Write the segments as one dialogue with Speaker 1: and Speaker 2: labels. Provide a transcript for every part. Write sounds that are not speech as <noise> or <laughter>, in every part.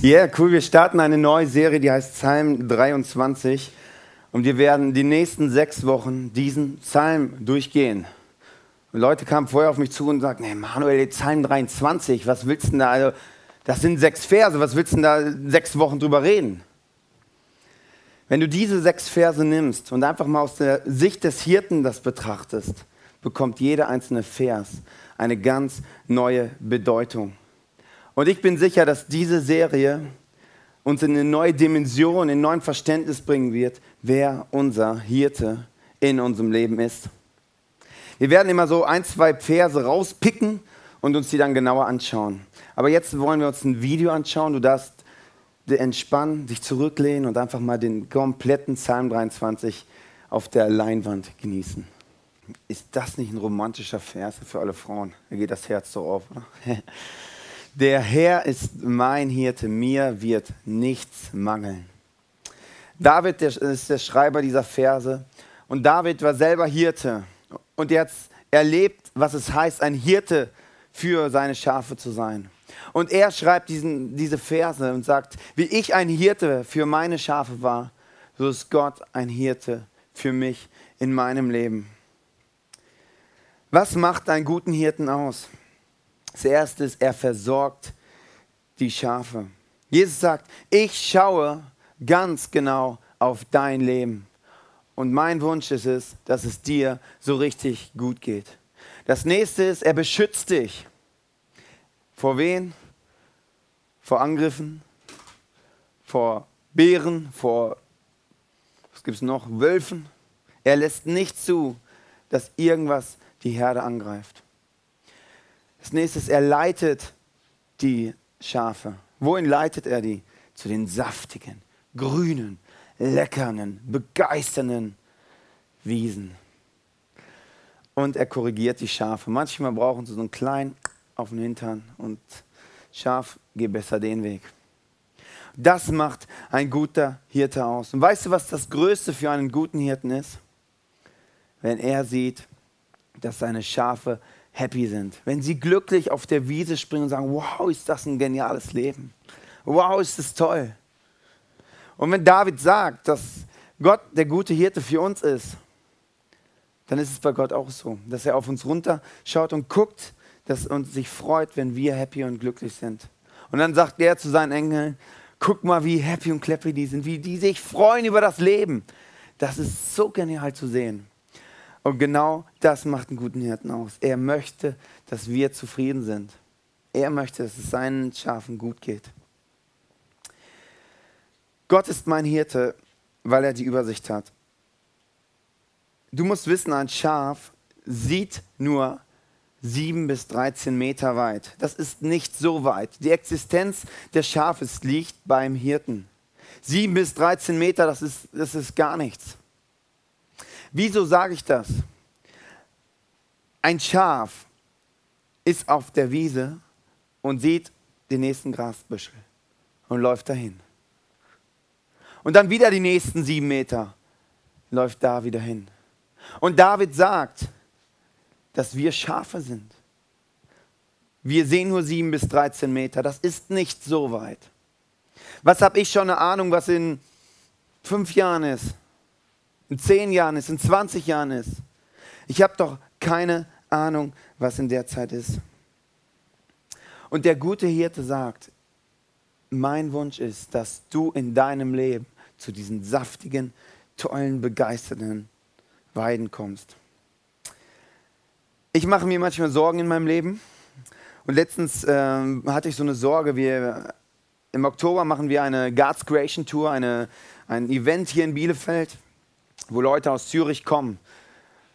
Speaker 1: Ja, yeah, cool. Wir starten eine neue Serie, die heißt Psalm 23. Und wir werden die nächsten sechs Wochen diesen Psalm durchgehen. Und Leute kamen vorher auf mich zu und sagten, hey Manuel, Psalm 23, was willst du denn da? Also, das sind sechs Verse, was willst du denn da sechs Wochen drüber reden? Wenn du diese sechs Verse nimmst und einfach mal aus der Sicht des Hirten das betrachtest, bekommt jeder einzelne Vers eine ganz neue Bedeutung. Und ich bin sicher, dass diese Serie uns in eine neue Dimension, in ein neues Verständnis bringen wird, wer unser Hirte in unserem Leben ist. Wir werden immer so ein, zwei Verse rauspicken und uns die dann genauer anschauen. Aber jetzt wollen wir uns ein Video anschauen. Du darfst entspannen, dich zurücklehnen und einfach mal den kompletten Psalm 23 auf der Leinwand genießen. Ist das nicht ein romantischer Vers für alle Frauen? Da geht das Herz so auf, oder? <laughs> Der Herr ist mein Hirte, mir wird nichts mangeln. David ist der Schreiber dieser Verse und David war selber Hirte und er hat erlebt, was es heißt, ein Hirte für seine Schafe zu sein. Und er schreibt diesen, diese Verse und sagt, wie ich ein Hirte für meine Schafe war, so ist Gott ein Hirte für mich in meinem Leben. Was macht einen guten Hirten aus? Das erste ist, er versorgt die Schafe. Jesus sagt, ich schaue ganz genau auf dein Leben. Und mein Wunsch ist es, dass es dir so richtig gut geht. Das nächste ist, er beschützt dich. Vor wen? Vor Angriffen, vor Bären, vor, was gibt es noch, Wölfen. Er lässt nicht zu, dass irgendwas die Herde angreift. Das nächste ist, er leitet die Schafe. Wohin leitet er die? Zu den saftigen, grünen, leckernen, begeisternden Wiesen. Und er korrigiert die Schafe. Manchmal brauchen sie so einen kleinen auf den Hintern und Schaf, geh besser den Weg. Das macht ein guter Hirte aus. Und weißt du, was das Größte für einen guten Hirten ist? Wenn er sieht, dass seine Schafe happy sind, wenn sie glücklich auf der Wiese springen und sagen, wow, ist das ein geniales Leben. Wow, ist das toll. Und wenn David sagt, dass Gott der gute Hirte für uns ist, dann ist es bei Gott auch so, dass er auf uns runterschaut und guckt, dass uns sich freut, wenn wir happy und glücklich sind. Und dann sagt er zu seinen Engeln, guck mal, wie happy und clappy die sind, wie die sich freuen über das Leben. Das ist so genial zu sehen. Und genau das macht einen guten Hirten aus. Er möchte, dass wir zufrieden sind. Er möchte, dass es seinen Schafen gut geht. Gott ist mein Hirte, weil er die Übersicht hat. Du musst wissen, ein Schaf sieht nur 7 bis 13 Meter weit. Das ist nicht so weit. Die Existenz des Schafes liegt beim Hirten. 7 bis 13 Meter, das ist, das ist gar nichts. Wieso sage ich das? Ein Schaf ist auf der Wiese und sieht den nächsten Grasbüschel und läuft dahin. Und dann wieder die nächsten sieben Meter läuft da wieder hin. Und David sagt, dass wir Schafe sind. Wir sehen nur sieben bis 13 Meter. Das ist nicht so weit. Was habe ich schon eine Ahnung, was in fünf Jahren ist? In zehn Jahren ist, in 20 Jahren ist. Ich habe doch keine Ahnung, was in der Zeit ist. Und der gute Hirte sagt, mein Wunsch ist, dass du in deinem Leben zu diesen saftigen, tollen, begeisterten Weiden kommst. Ich mache mir manchmal Sorgen in meinem Leben. Und letztens äh, hatte ich so eine Sorge. Wir, Im Oktober machen wir eine God's Creation Tour, eine, ein Event hier in Bielefeld wo Leute aus Zürich kommen.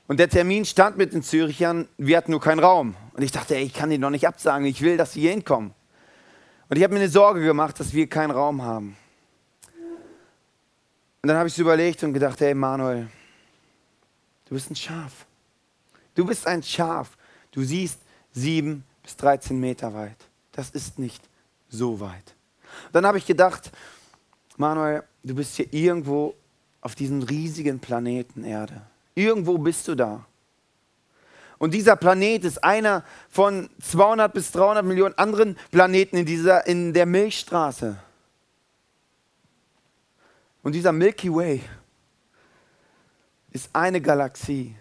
Speaker 1: Und der Termin stand mit den Zürichern, wir hatten nur keinen Raum. Und ich dachte, ey, ich kann den doch nicht absagen, ich will, dass sie hier hinkommen. Und ich habe mir eine Sorge gemacht, dass wir keinen Raum haben. Und dann habe ich es überlegt und gedacht, hey Manuel, du bist ein Schaf. Du bist ein Schaf. Du siehst sieben bis 13 Meter weit. Das ist nicht so weit. dann habe ich gedacht, Manuel, du bist hier irgendwo auf diesem riesigen Planeten Erde. Irgendwo bist du da. Und dieser Planet ist einer von 200 bis 300 Millionen anderen Planeten in, dieser, in der Milchstraße. Und dieser Milky Way ist eine Galaxie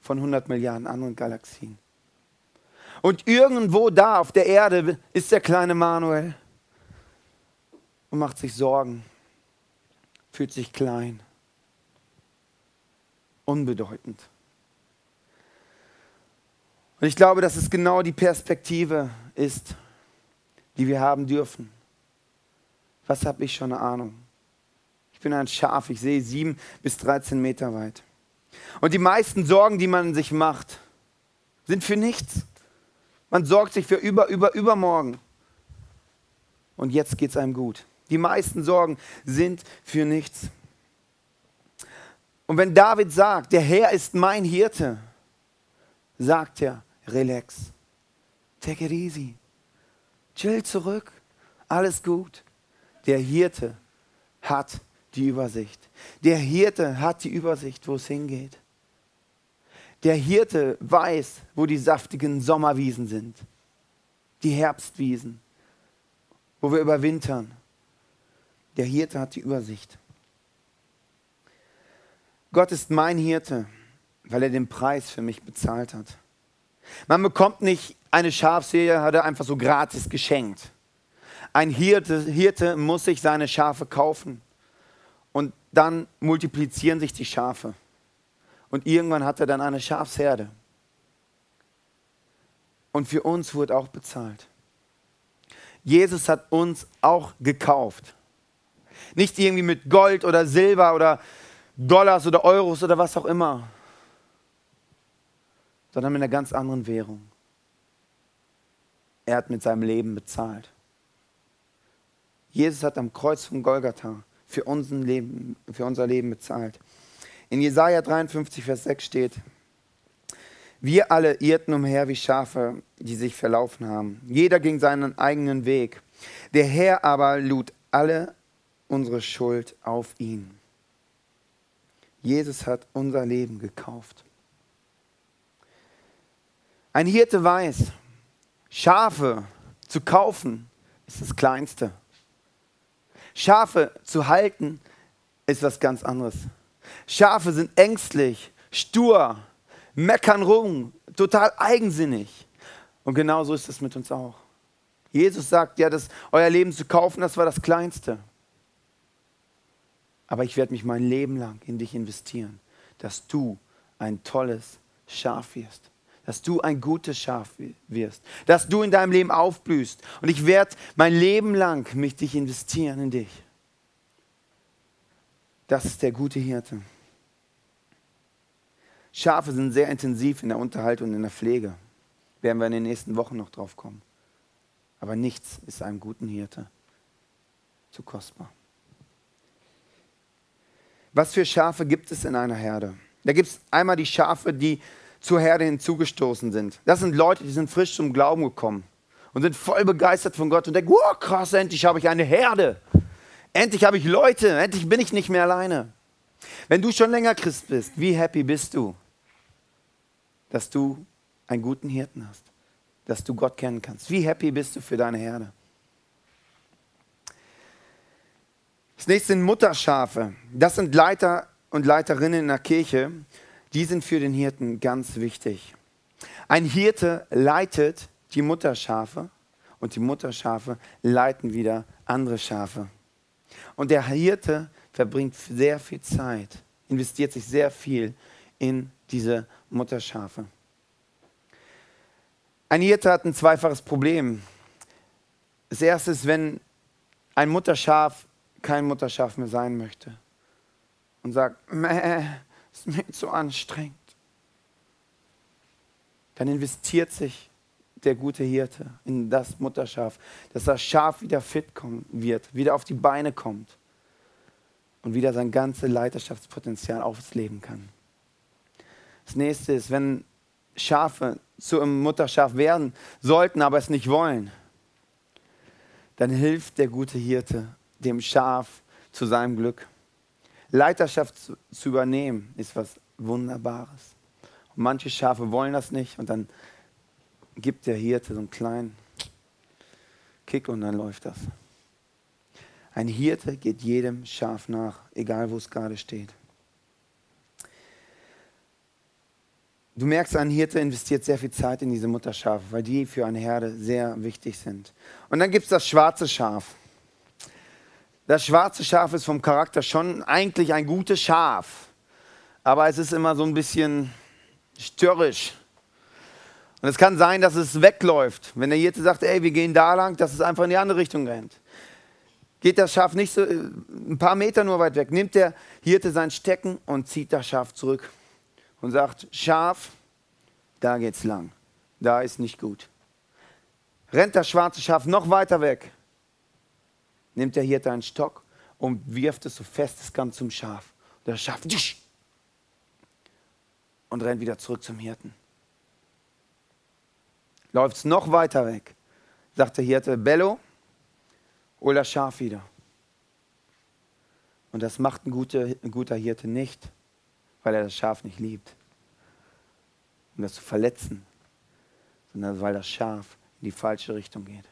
Speaker 1: von 100 Milliarden anderen Galaxien. Und irgendwo da auf der Erde ist der kleine Manuel und macht sich Sorgen, fühlt sich klein, unbedeutend. Und ich glaube, dass es genau die Perspektive ist, die wir haben dürfen. Was habe ich schon eine Ahnung? Ich bin ein Schaf, ich sehe sieben bis 13 Meter weit. Und die meisten Sorgen, die man sich macht, sind für nichts. Man sorgt sich für über, über, übermorgen. Und jetzt geht es einem gut. Die meisten Sorgen sind für nichts. Und wenn David sagt, der Herr ist mein Hirte, sagt er, relax, take it easy, chill zurück, alles gut. Der Hirte hat die Übersicht. Der Hirte hat die Übersicht, wo es hingeht. Der Hirte weiß, wo die saftigen Sommerwiesen sind, die Herbstwiesen, wo wir überwintern. Der Hirte hat die Übersicht. Gott ist mein Hirte, weil er den Preis für mich bezahlt hat. Man bekommt nicht eine Schafsherde einfach so gratis geschenkt. Ein Hirte, Hirte muss sich seine Schafe kaufen und dann multiplizieren sich die Schafe. Und irgendwann hat er dann eine Schafsherde. Und für uns wurde auch bezahlt. Jesus hat uns auch gekauft. Nicht irgendwie mit Gold oder Silber oder Dollars oder Euros oder was auch immer, sondern mit einer ganz anderen Währung. Er hat mit seinem Leben bezahlt. Jesus hat am Kreuz von Golgatha für, unser Leben, für unser Leben bezahlt. In Jesaja 53, Vers 6 steht: Wir alle irrten umher wie Schafe, die sich verlaufen haben. Jeder ging seinen eigenen Weg. Der Herr aber lud alle unsere Schuld auf ihn. Jesus hat unser Leben gekauft. Ein Hirte weiß, Schafe zu kaufen ist das Kleinste. Schafe zu halten ist was ganz anderes. Schafe sind ängstlich, stur, meckern rum, total eigensinnig. Und genau so ist es mit uns auch. Jesus sagt ja, dass euer Leben zu kaufen, das war das Kleinste. Aber ich werde mich mein Leben lang in dich investieren, dass du ein tolles Schaf wirst. Dass du ein gutes Schaf wirst. Dass du in deinem Leben aufblühst. Und ich werde mein Leben lang mich dich investieren in dich. Das ist der gute Hirte. Schafe sind sehr intensiv in der Unterhaltung und in der Pflege. Werden wir in den nächsten Wochen noch drauf kommen. Aber nichts ist einem guten Hirte zu kostbar. Was für Schafe gibt es in einer Herde? Da gibt es einmal die Schafe, die zur Herde hinzugestoßen sind. Das sind Leute, die sind frisch zum Glauben gekommen und sind voll begeistert von Gott und denken, wow, krass, endlich habe ich eine Herde. Endlich habe ich Leute, endlich bin ich nicht mehr alleine. Wenn du schon länger Christ bist, wie happy bist du, dass du einen guten Hirten hast, dass du Gott kennen kannst? Wie happy bist du für deine Herde? Das nächste sind Mutterschafe. Das sind Leiter und Leiterinnen in der Kirche. Die sind für den Hirten ganz wichtig. Ein Hirte leitet die Mutterschafe und die Mutterschafe leiten wieder andere Schafe. Und der Hirte verbringt sehr viel Zeit, investiert sich sehr viel in diese Mutterschafe. Ein Hirte hat ein zweifaches Problem. Das erste ist, wenn ein Mutterschaf kein Mutterschaf mehr sein möchte und sagt, Mäh, ist mir zu anstrengend, dann investiert sich der gute Hirte in das Mutterschaf, dass das Schaf wieder fit kommen wird, wieder auf die Beine kommt und wieder sein ganzes Leiterschaftspotenzial ausleben kann. Das nächste ist, wenn Schafe zu einem Mutterschaf werden sollten, aber es nicht wollen, dann hilft der gute Hirte dem Schaf zu seinem Glück. Leiterschaft zu, zu übernehmen ist was Wunderbares. Und manche Schafe wollen das nicht und dann gibt der Hirte so einen kleinen Kick und dann läuft das. Ein Hirte geht jedem Schaf nach, egal wo es gerade steht. Du merkst, ein Hirte investiert sehr viel Zeit in diese Mutterschafe, weil die für eine Herde sehr wichtig sind. Und dann gibt es das schwarze Schaf. Das schwarze Schaf ist vom Charakter schon eigentlich ein gutes Schaf, aber es ist immer so ein bisschen störrisch. Und es kann sein, dass es wegläuft. Wenn der Hirte sagt, ey, wir gehen da lang, dass es einfach in die andere Richtung rennt. Geht das Schaf nicht so äh, ein paar Meter nur weit weg, nimmt der Hirte sein Stecken und zieht das Schaf zurück und sagt, Schaf, da geht's lang, da ist nicht gut. Rennt das schwarze Schaf noch weiter weg, nimmt der Hirte einen Stock und wirft es so fest es kann zum Schaf. Und das Schaf und rennt wieder zurück zum Hirten. Läuft es noch weiter weg, sagt der Hirte, Bello, hol das Schaf wieder. Und das macht ein guter, ein guter Hirte nicht, weil er das Schaf nicht liebt, um das zu verletzen, sondern weil das Schaf in die falsche Richtung geht.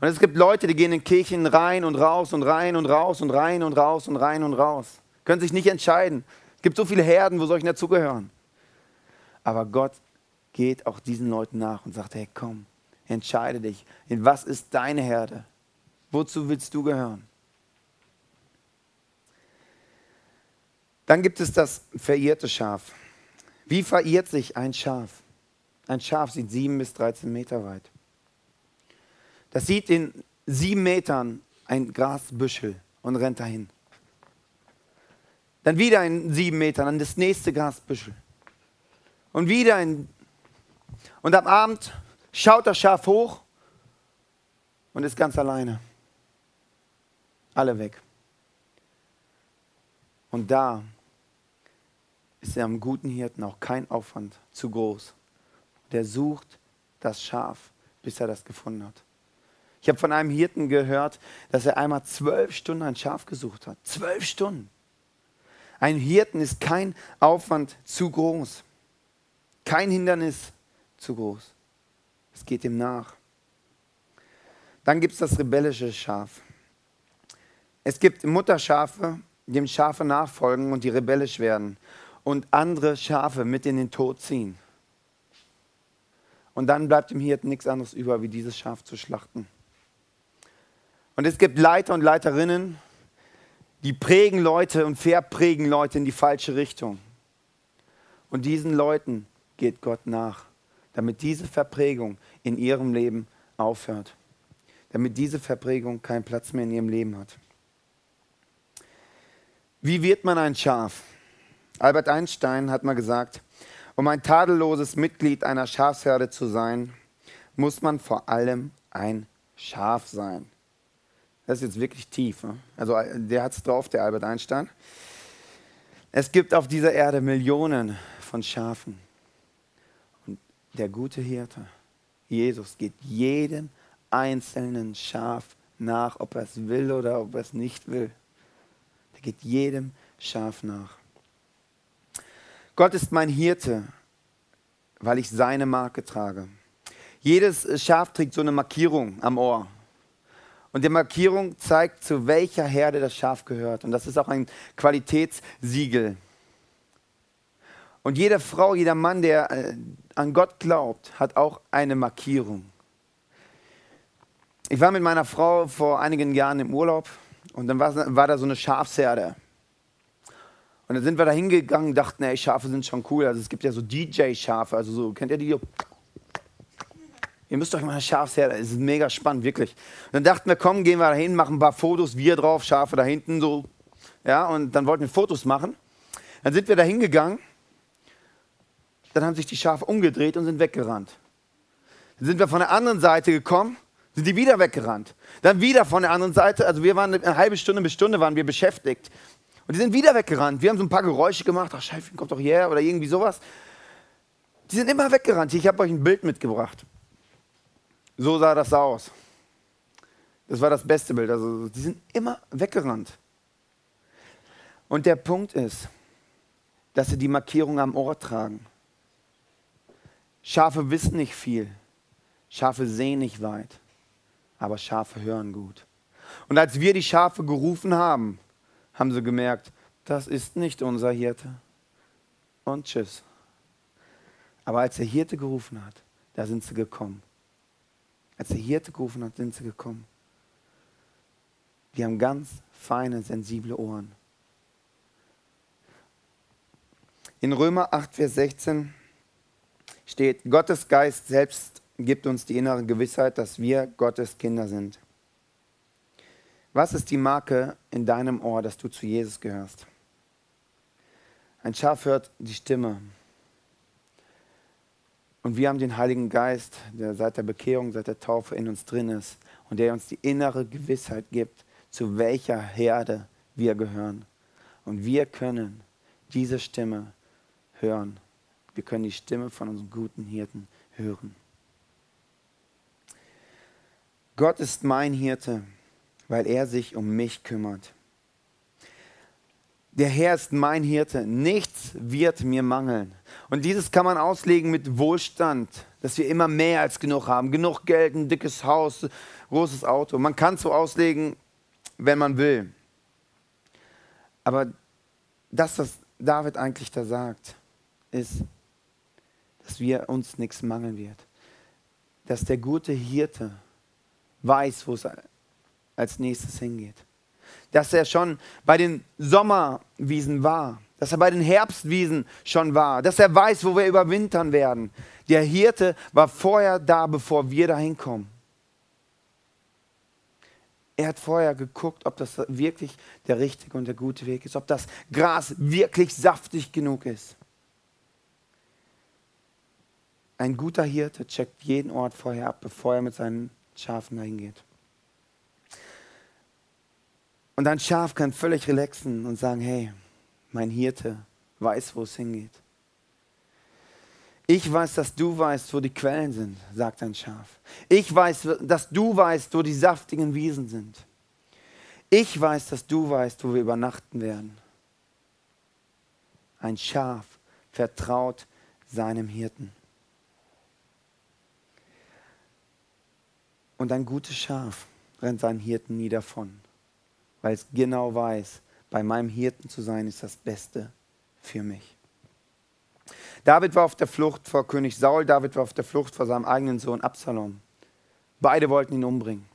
Speaker 1: Und es gibt Leute, die gehen in Kirchen rein und raus und rein und raus und rein und raus und rein und raus. Können sich nicht entscheiden. Es gibt so viele Herden, wo soll ich dazugehören? Aber Gott geht auch diesen Leuten nach und sagt, hey, komm, entscheide dich. Was ist deine Herde? Wozu willst du gehören? Dann gibt es das verirrte Schaf. Wie verirrt sich ein Schaf? Ein Schaf sieht sieben bis 13 Meter weit. Das sieht in sieben Metern ein Grasbüschel und rennt dahin. Dann wieder in sieben Metern an das nächste Grasbüschel. Und wieder ein. Und am Abend schaut das Schaf hoch und ist ganz alleine. Alle weg. Und da ist er am guten Hirten auch kein Aufwand zu groß. Der sucht das Schaf, bis er das gefunden hat. Ich habe von einem Hirten gehört, dass er einmal zwölf Stunden ein Schaf gesucht hat. Zwölf Stunden. Ein Hirten ist kein Aufwand zu groß. Kein Hindernis zu groß. Es geht ihm nach. Dann gibt es das rebellische Schaf. Es gibt Mutterschafe, die dem Schafe nachfolgen und die rebellisch werden und andere Schafe mit in den Tod ziehen. Und dann bleibt dem Hirten nichts anderes über, wie dieses Schaf zu schlachten. Und es gibt Leiter und Leiterinnen, die prägen Leute und verprägen Leute in die falsche Richtung. Und diesen Leuten geht Gott nach, damit diese Verprägung in ihrem Leben aufhört. Damit diese Verprägung keinen Platz mehr in ihrem Leben hat. Wie wird man ein Schaf? Albert Einstein hat mal gesagt, um ein tadelloses Mitglied einer Schafsherde zu sein, muss man vor allem ein Schaf sein. Das ist jetzt wirklich tief. Ne? Also der hat es drauf, der Albert Einstein. Es gibt auf dieser Erde Millionen von Schafen. Und der gute Hirte, Jesus, geht jedem einzelnen Schaf nach, ob er es will oder ob er es nicht will. Er geht jedem Schaf nach. Gott ist mein Hirte, weil ich seine Marke trage. Jedes Schaf trägt so eine Markierung am Ohr. Und die Markierung zeigt, zu welcher Herde das Schaf gehört. Und das ist auch ein Qualitätssiegel. Und jede Frau, jeder Mann, der äh, an Gott glaubt, hat auch eine Markierung. Ich war mit meiner Frau vor einigen Jahren im Urlaub und dann war, war da so eine Schafsherde. Und dann sind wir da hingegangen dachten, ey, Schafe sind schon cool. Also es gibt ja so DJ-Schafe, also so, kennt ihr die? Ihr müsst euch mal eine Schafsherde, es ist mega spannend, wirklich. Und dann dachten wir, komm, gehen wir da hin, machen ein paar Fotos, wir drauf, Schafe da hinten, so. Ja, und dann wollten wir Fotos machen. Dann sind wir da hingegangen. Dann haben sich die Schafe umgedreht und sind weggerannt. Dann sind wir von der anderen Seite gekommen, sind die wieder weggerannt. Dann wieder von der anderen Seite, also wir waren eine halbe Stunde bis Stunde waren wir beschäftigt. Und die sind wieder weggerannt. Wir haben so ein paar Geräusche gemacht. Ach, Scheiße, kommt doch her oder irgendwie sowas. Die sind immer weggerannt. Ich habe euch ein Bild mitgebracht. So sah das aus. Das war das beste Bild. Also, die sind immer weggerannt. Und der Punkt ist, dass sie die Markierung am Ohr tragen. Schafe wissen nicht viel. Schafe sehen nicht weit. Aber Schafe hören gut. Und als wir die Schafe gerufen haben, haben sie gemerkt, das ist nicht unser Hirte. Und tschüss. Aber als der Hirte gerufen hat, da sind sie gekommen. Als der Hirte gerufen hat, sind sie gekommen. Die haben ganz feine, sensible Ohren. In Römer 8, Vers 16 steht, Gottes Geist selbst gibt uns die innere Gewissheit, dass wir Gottes Kinder sind. Was ist die Marke in deinem Ohr, dass du zu Jesus gehörst? Ein Schaf hört die Stimme. Und wir haben den Heiligen Geist, der seit der Bekehrung, seit der Taufe in uns drin ist und der uns die innere Gewissheit gibt, zu welcher Herde wir gehören. Und wir können diese Stimme hören. Wir können die Stimme von unserem guten Hirten hören. Gott ist mein Hirte, weil er sich um mich kümmert. Der Herr ist mein Hirte, nichts wird mir mangeln. Und dieses kann man auslegen mit Wohlstand, dass wir immer mehr als genug haben. Genug Geld, ein dickes Haus, großes Auto. Man kann es so auslegen, wenn man will. Aber das, was David eigentlich da sagt, ist, dass wir uns nichts mangeln wird. Dass der gute Hirte weiß, wo es als nächstes hingeht. Dass er schon bei den Sommerwiesen war, dass er bei den Herbstwiesen schon war, dass er weiß, wo wir überwintern werden. Der Hirte war vorher da, bevor wir dahin kommen. Er hat vorher geguckt, ob das wirklich der richtige und der gute Weg ist, ob das Gras wirklich saftig genug ist. Ein guter Hirte checkt jeden Ort vorher ab, bevor er mit seinen Schafen dahin geht. Und ein Schaf kann völlig relaxen und sagen, hey, mein Hirte weiß, wo es hingeht. Ich weiß, dass du weißt, wo die Quellen sind, sagt ein Schaf. Ich weiß, dass du weißt, wo die saftigen Wiesen sind. Ich weiß, dass du weißt, wo wir übernachten werden. Ein Schaf vertraut seinem Hirten. Und ein gutes Schaf rennt seinen Hirten nie davon, weil es genau weiß, bei meinem Hirten zu sein ist das Beste für mich. David war auf der Flucht vor König Saul, David war auf der Flucht vor seinem eigenen Sohn Absalom. Beide wollten ihn umbringen.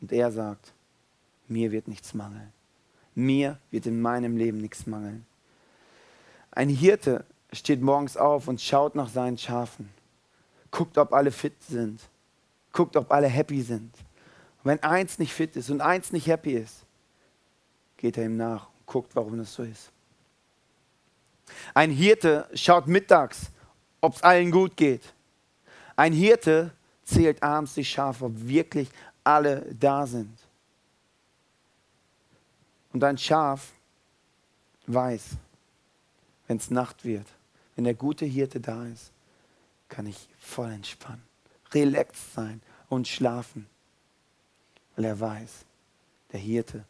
Speaker 1: Und er sagt, mir wird nichts mangeln. Mir wird in meinem Leben nichts mangeln. Ein Hirte steht morgens auf und schaut nach seinen Schafen, guckt, ob alle fit sind guckt, ob alle happy sind. Und wenn eins nicht fit ist und eins nicht happy ist, geht er ihm nach und guckt, warum das so ist. Ein Hirte schaut mittags, ob es allen gut geht. Ein Hirte zählt abends die Schafe, ob wirklich alle da sind. Und ein Schaf weiß, wenn es Nacht wird, wenn der gute Hirte da ist, kann ich voll entspannen relaxed sein und schlafen, weil er weiß, der Hirte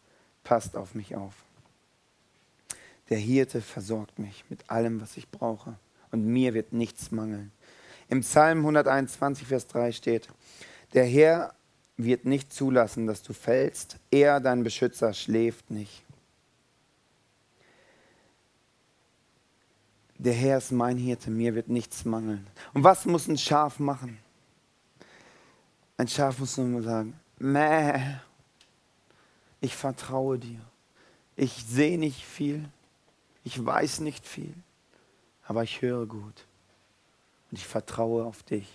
Speaker 1: passt auf mich auf. Der Hirte versorgt mich mit allem, was ich brauche und mir wird nichts mangeln. Im Psalm 121, Vers 3 steht, der Herr wird nicht zulassen, dass du fällst, er, dein Beschützer, schläft nicht. Der Herr ist mein Hirte, mir wird nichts mangeln. Und was muss ein Schaf machen? Ein Schaf muss nur sagen, Mäh, ich vertraue dir. Ich sehe nicht viel, ich weiß nicht viel, aber ich höre gut. Und ich vertraue auf dich,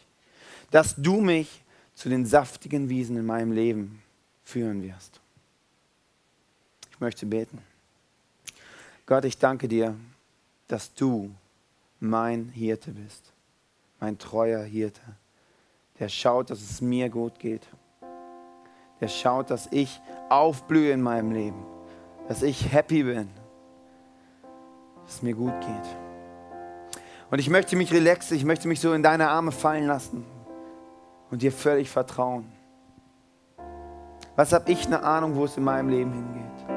Speaker 1: dass du mich zu den saftigen Wiesen in meinem Leben führen wirst. Ich möchte beten. Gott, ich danke dir, dass du mein Hirte bist, mein treuer Hirte der schaut, dass es mir gut geht. Der schaut, dass ich aufblühe in meinem Leben, dass ich happy bin, dass es mir gut geht. Und ich möchte mich relaxen, ich möchte mich so in deine Arme fallen lassen und dir völlig vertrauen. Was habe ich eine Ahnung, wo es in meinem Leben hingeht?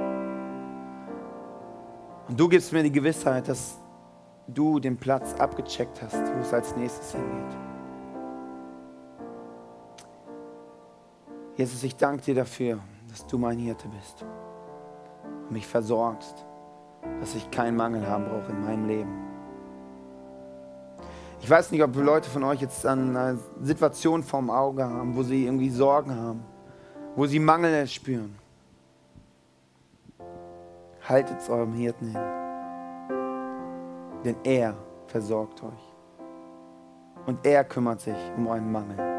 Speaker 1: Und du gibst mir die Gewissheit, dass du den Platz abgecheckt hast, wo es als nächstes hingeht. Jesus, ich danke dir dafür, dass du mein Hirte bist und mich versorgst, dass ich keinen Mangel haben brauche in meinem Leben. Ich weiß nicht, ob Leute von euch jetzt eine Situation vorm Auge haben, wo sie irgendwie Sorgen haben, wo sie Mangel spüren. Haltet es eurem Hirten hin, denn er versorgt euch und er kümmert sich um euren Mangel.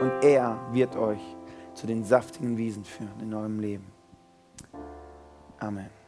Speaker 1: Und er wird euch zu den saftigen Wiesen führen in eurem Leben. Amen.